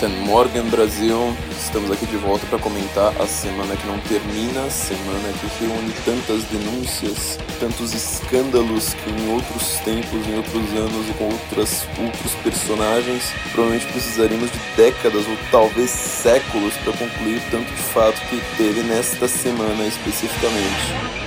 Guten Morgen Brasil, estamos aqui de volta para comentar a semana que não termina, a semana que reúne tantas denúncias, tantos escândalos que em outros tempos, em outros anos e com outras, outros personagens, provavelmente precisaríamos de décadas ou talvez séculos para concluir tanto de fato que teve nesta semana especificamente.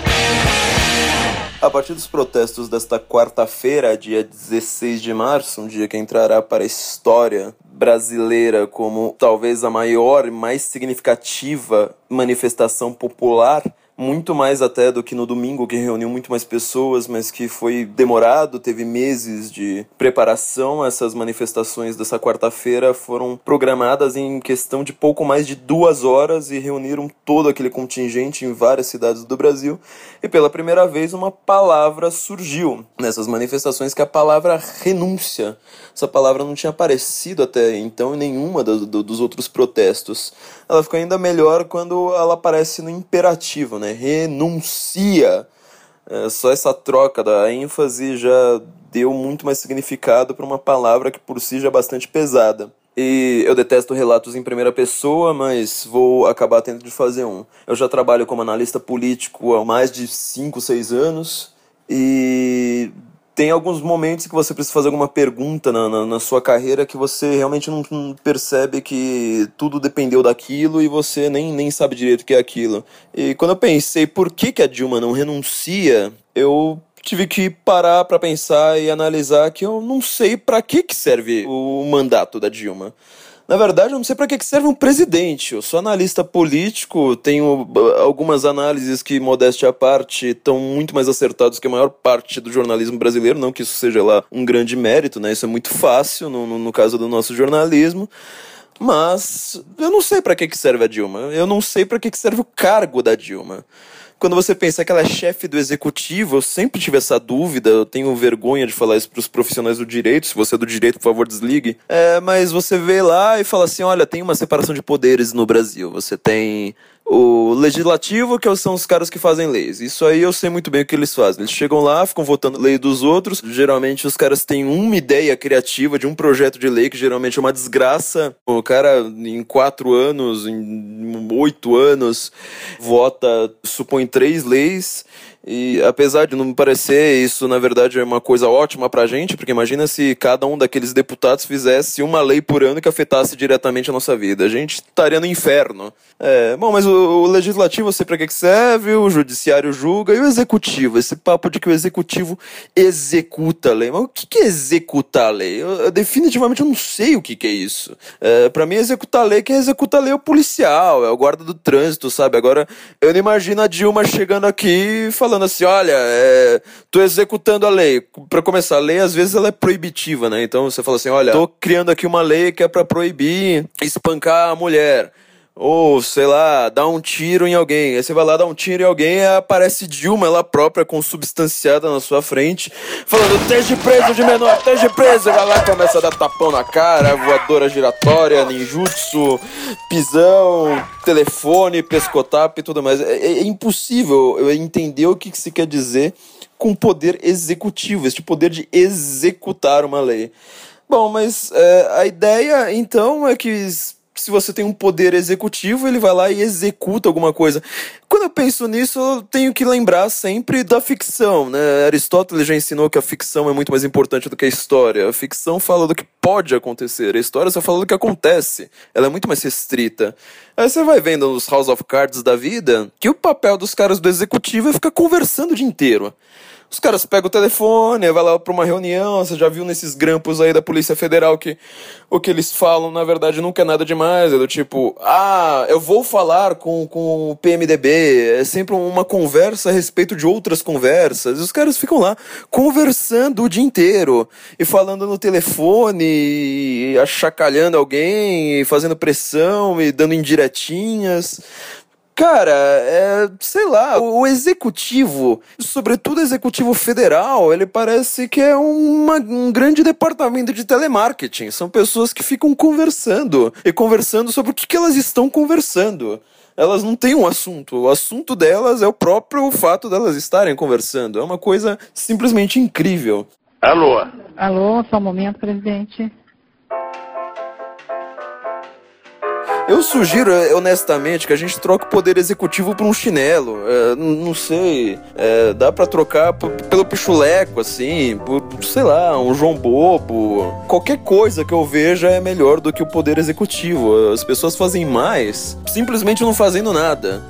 A partir dos protestos desta quarta-feira, dia 16 de março, um dia que entrará para a história brasileira como talvez a maior e mais significativa manifestação popular muito mais até do que no domingo, que reuniu muito mais pessoas, mas que foi demorado, teve meses de preparação. Essas manifestações dessa quarta-feira foram programadas em questão de pouco mais de duas horas e reuniram todo aquele contingente em várias cidades do Brasil. E pela primeira vez, uma palavra surgiu nessas manifestações, que é a palavra renúncia. Essa palavra não tinha aparecido até então em nenhuma do, do, dos outros protestos. Ela ficou ainda melhor quando ela aparece no imperativo, né? Renuncia. É, só essa troca da ênfase já deu muito mais significado para uma palavra que por si já é bastante pesada. E eu detesto relatos em primeira pessoa, mas vou acabar tendo de fazer um. Eu já trabalho como analista político há mais de 5, 6 anos e tem alguns momentos que você precisa fazer alguma pergunta na, na, na sua carreira que você realmente não, não, percebe que tudo dependeu daquilo e você nem, nem sabe direito o que é aquilo. E quando eu pensei por que, que a Dilma não renuncia, eu tive que parar para pensar e analisar que eu não sei para que, que serve o mandato da Dilma. Na verdade, eu não sei para que serve um presidente. Eu sou analista político, tenho uh, algumas análises que, modéstia à parte, estão muito mais acertados que a maior parte do jornalismo brasileiro. Não que isso seja lá um grande mérito, né? Isso é muito fácil no, no, no caso do nosso jornalismo. Mas eu não sei para que serve a Dilma. Eu não sei para que serve o cargo da Dilma quando você pensa que ela é chefe do executivo, eu sempre tive essa dúvida, eu tenho vergonha de falar isso para os profissionais do direito, se você é do direito, por favor, desligue. É, mas você vê lá e fala assim, olha, tem uma separação de poderes no Brasil. Você tem o legislativo, que são os caras que fazem leis. Isso aí eu sei muito bem o que eles fazem. Eles chegam lá, ficam votando lei dos outros. Geralmente os caras têm uma ideia criativa de um projeto de lei que geralmente é uma desgraça. O cara, em quatro anos, em oito anos, vota, supõe três leis e apesar de não me parecer isso, na verdade, é uma coisa ótima pra gente, porque imagina se cada um daqueles deputados fizesse uma lei por ano que afetasse diretamente a nossa vida. A gente estaria no inferno. É, bom, mas o, o legislativo eu sei pra que serve, o judiciário julga, e o executivo? Esse papo de que o executivo executa a lei. Mas o que, que é executar a lei? Eu, eu, definitivamente eu não sei o que, que é isso. É, pra mim, executar a lei, quem executa a lei é o policial, é o guarda do trânsito, sabe? Agora, eu não imagino a Dilma chegando aqui falando falando assim, olha, é, tô executando a lei. Para começar, a lei às vezes ela é proibitiva, né? Então você fala assim, olha, tô criando aqui uma lei que é para proibir espancar a mulher ou sei lá, dar um tiro em alguém. Aí você vai lá dar um tiro em alguém aparece Dilma, ela própria, consubstanciada na sua frente, falando: esteja preso de menor, esteja preso. Vai lá, começa a dar tapão na cara, voadora giratória, ninjutsu, pisão, telefone, pescotap e tudo mais. É, é, é impossível eu entender o que, que se quer dizer com poder executivo, este poder de executar uma lei. Bom, mas é, a ideia então é que se você tem um poder executivo, ele vai lá e executa alguma coisa. Quando eu penso nisso, eu tenho que lembrar sempre da ficção, né? Aristóteles já ensinou que a ficção é muito mais importante do que a história. A ficção fala do que pode acontecer, a história só fala do que acontece. Ela é muito mais restrita. Aí você vai vendo nos House of Cards da vida que o papel dos caras do executivo é ficar conversando o dia inteiro. Os caras pegam o telefone, vai lá para uma reunião, você já viu nesses grampos aí da Polícia Federal que o que eles falam, na verdade, nunca é nada demais. É do tipo, ah, eu vou falar com, com o PMDB. É sempre uma conversa a respeito de outras conversas. E os caras ficam lá conversando o dia inteiro. E falando no telefone, e achacalhando alguém, e fazendo pressão, e dando indiretinhas. Cara, é, sei lá, o executivo, sobretudo o executivo federal, ele parece que é uma, um grande departamento de telemarketing. São pessoas que ficam conversando e conversando sobre o que, que elas estão conversando. Elas não têm um assunto. O assunto delas é o próprio fato delas estarem conversando. É uma coisa simplesmente incrível. Alô? Alô, só um momento, presidente. Eu sugiro, eh, honestamente, que a gente troque o poder executivo por um chinelo. É, não sei. É, dá para trocar pelo pichuleco, assim, por, sei lá, um João Bobo. Qualquer coisa que eu veja é melhor do que o poder executivo. As pessoas fazem mais simplesmente não fazendo nada.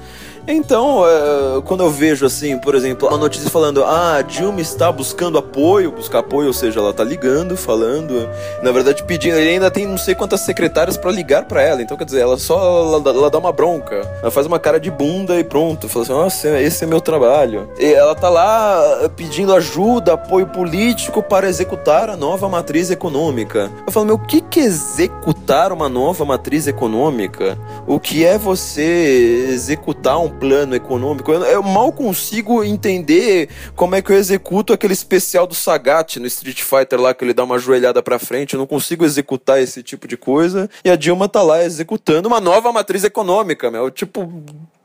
Então, é, quando eu vejo assim, por exemplo, a notícia falando, ah, Dilma está buscando apoio, buscar apoio, ou seja, ela está ligando, falando, na verdade pedindo, ele ainda tem não sei quantas secretárias para ligar para ela, então quer dizer, ela só ela, ela, dá uma bronca, ela faz uma cara de bunda e pronto, fala assim, nossa, esse é meu trabalho. E ela tá lá pedindo ajuda, apoio político para executar a nova matriz econômica. Eu falo, meu, o que que é executar uma nova matriz econômica? O que é você executar um plano econômico. Eu, eu, mal consigo entender como é que eu executo aquele especial do Sagat no Street Fighter lá, que ele dá uma joelhada pra frente. Eu não consigo executar esse tipo de coisa. E a Dilma tá lá executando uma nova matriz econômica, meu. Tipo,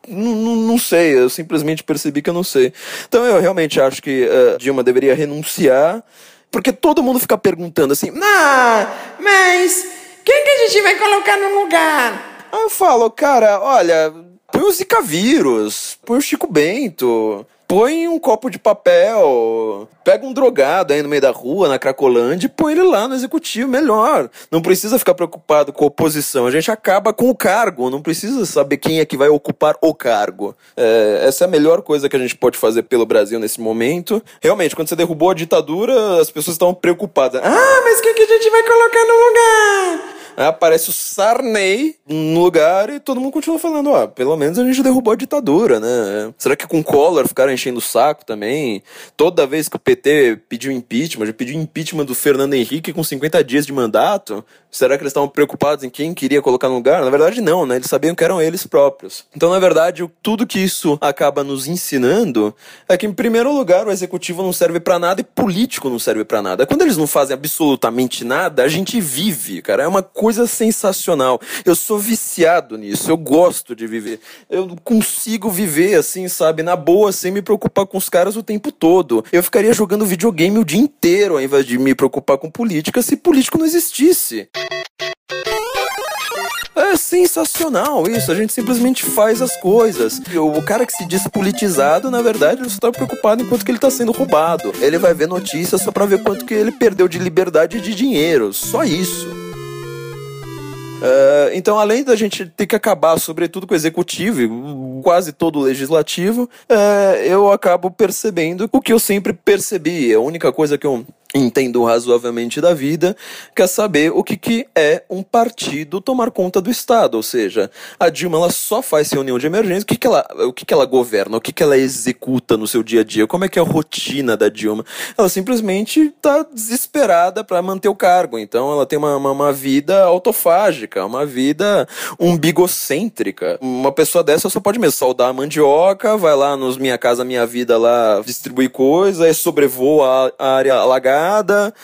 não, não, sei, eu simplesmente percebi que eu não sei. Então eu realmente acho que uh, Dilma deveria renunciar, porque todo mundo fica perguntando assim: ah, mas quem que a gente vai colocar no lugar? Aí eu falo, cara, olha, Põe o Zika vírus, põe o Chico Bento, põe um copo de papel, pega um drogado aí no meio da rua, na Cracolândia, e põe ele lá no executivo, melhor. Não precisa ficar preocupado com a oposição, a gente acaba com o cargo, não precisa saber quem é que vai ocupar o cargo. É, essa é a melhor coisa que a gente pode fazer pelo Brasil nesse momento. Realmente, quando você derrubou a ditadura, as pessoas estavam preocupadas. Ah, mas quem que a gente vai colocar no lugar? Aí aparece o Sarney no lugar e todo mundo continua falando, ó, pelo menos a gente derrubou a ditadura, né? Será que com Collor ficaram enchendo o saco também? Toda vez que o PT pediu impeachment, já pediu impeachment do Fernando Henrique com 50 dias de mandato, será que eles estavam preocupados em quem queria colocar no lugar? Na verdade, não, né? Eles sabiam que eram eles próprios. Então, na verdade, tudo que isso acaba nos ensinando é que, em primeiro lugar, o executivo não serve para nada e político não serve para nada. Quando eles não fazem absolutamente nada, a gente vive, cara. É uma coisa sensacional. Eu sou viciado nisso, eu gosto de viver. Eu consigo viver assim, sabe, na boa, sem me preocupar com os caras o tempo todo. Eu ficaria jogando videogame o dia inteiro ao invés de me preocupar com política se político não existisse. É sensacional isso, a gente simplesmente faz as coisas. O cara que se diz politizado, na verdade, ele só tá preocupado enquanto que ele tá sendo roubado. Ele vai ver notícias só pra ver quanto que ele perdeu de liberdade e de dinheiro. Só isso. Uh, então, além da gente ter que acabar, sobretudo, com o executivo, quase todo o legislativo, uh, eu acabo percebendo o que eu sempre percebi. A única coisa que eu entendo razoavelmente da vida, quer saber o que, que é um partido tomar conta do Estado. Ou seja, a Dilma ela só faz reunião de emergência, o que, que, ela, o que, que ela governa, o que, que ela executa no seu dia a dia, como é que é a rotina da Dilma. Ela simplesmente está desesperada para manter o cargo. Então ela tem uma, uma, uma, vida autofágica, uma vida umbigocêntrica. Uma pessoa dessa só pode mesmo saudar a mandioca, vai lá nos Minha Casa Minha Vida lá distribuir coisa, sobrevoa a área alagada nada.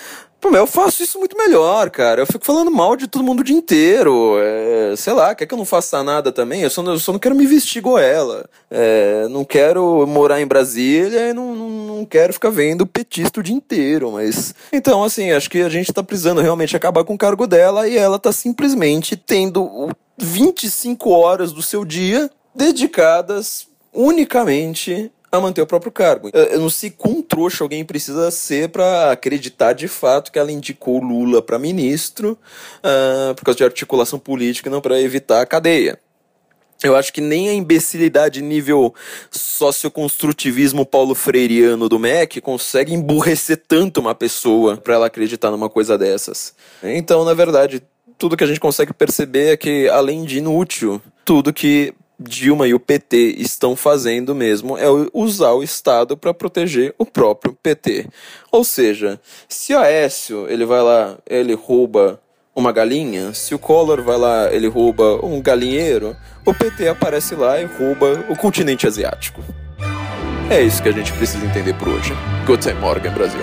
Pô, eu faço isso muito melhor, cara. Eu fico falando mal de todo mundo o dia inteiro. É, sei lá, quer que eu não faça nada também? Eu só, eu só não quero me vestir igual ela. É, não quero morar em Brasília e não, não, não, quero ficar vendo petista o dia inteiro. Mas. Então, assim, acho que a gente tá precisando realmente acabar com o cargo dela e ela tá simplesmente tendo 25 horas do seu dia dedicadas unicamente a manter o próprio cargo. Eu não sei quão trouxa alguém precisa ser para acreditar de fato que ela indicou Lula para ministro uh, por causa de articulação política e não para evitar a cadeia. Eu acho que nem a imbecilidade nível socioconstrutivismo paulo freireano do MEC consegue emburrecer tanto uma pessoa para ela acreditar numa coisa dessas. Então, na verdade, tudo que a gente consegue perceber é que, além de inútil, tudo que Dilma e o PT estão fazendo mesmo é usar o Estado para proteger o próprio PT. Ou seja, se o Aécio ele vai lá, ele rouba uma galinha, se o Collor vai lá, ele rouba um galinheiro, o PT aparece lá e rouba o continente asiático. É isso que a gente precisa entender por hoje. Guten Morgen, Brasil.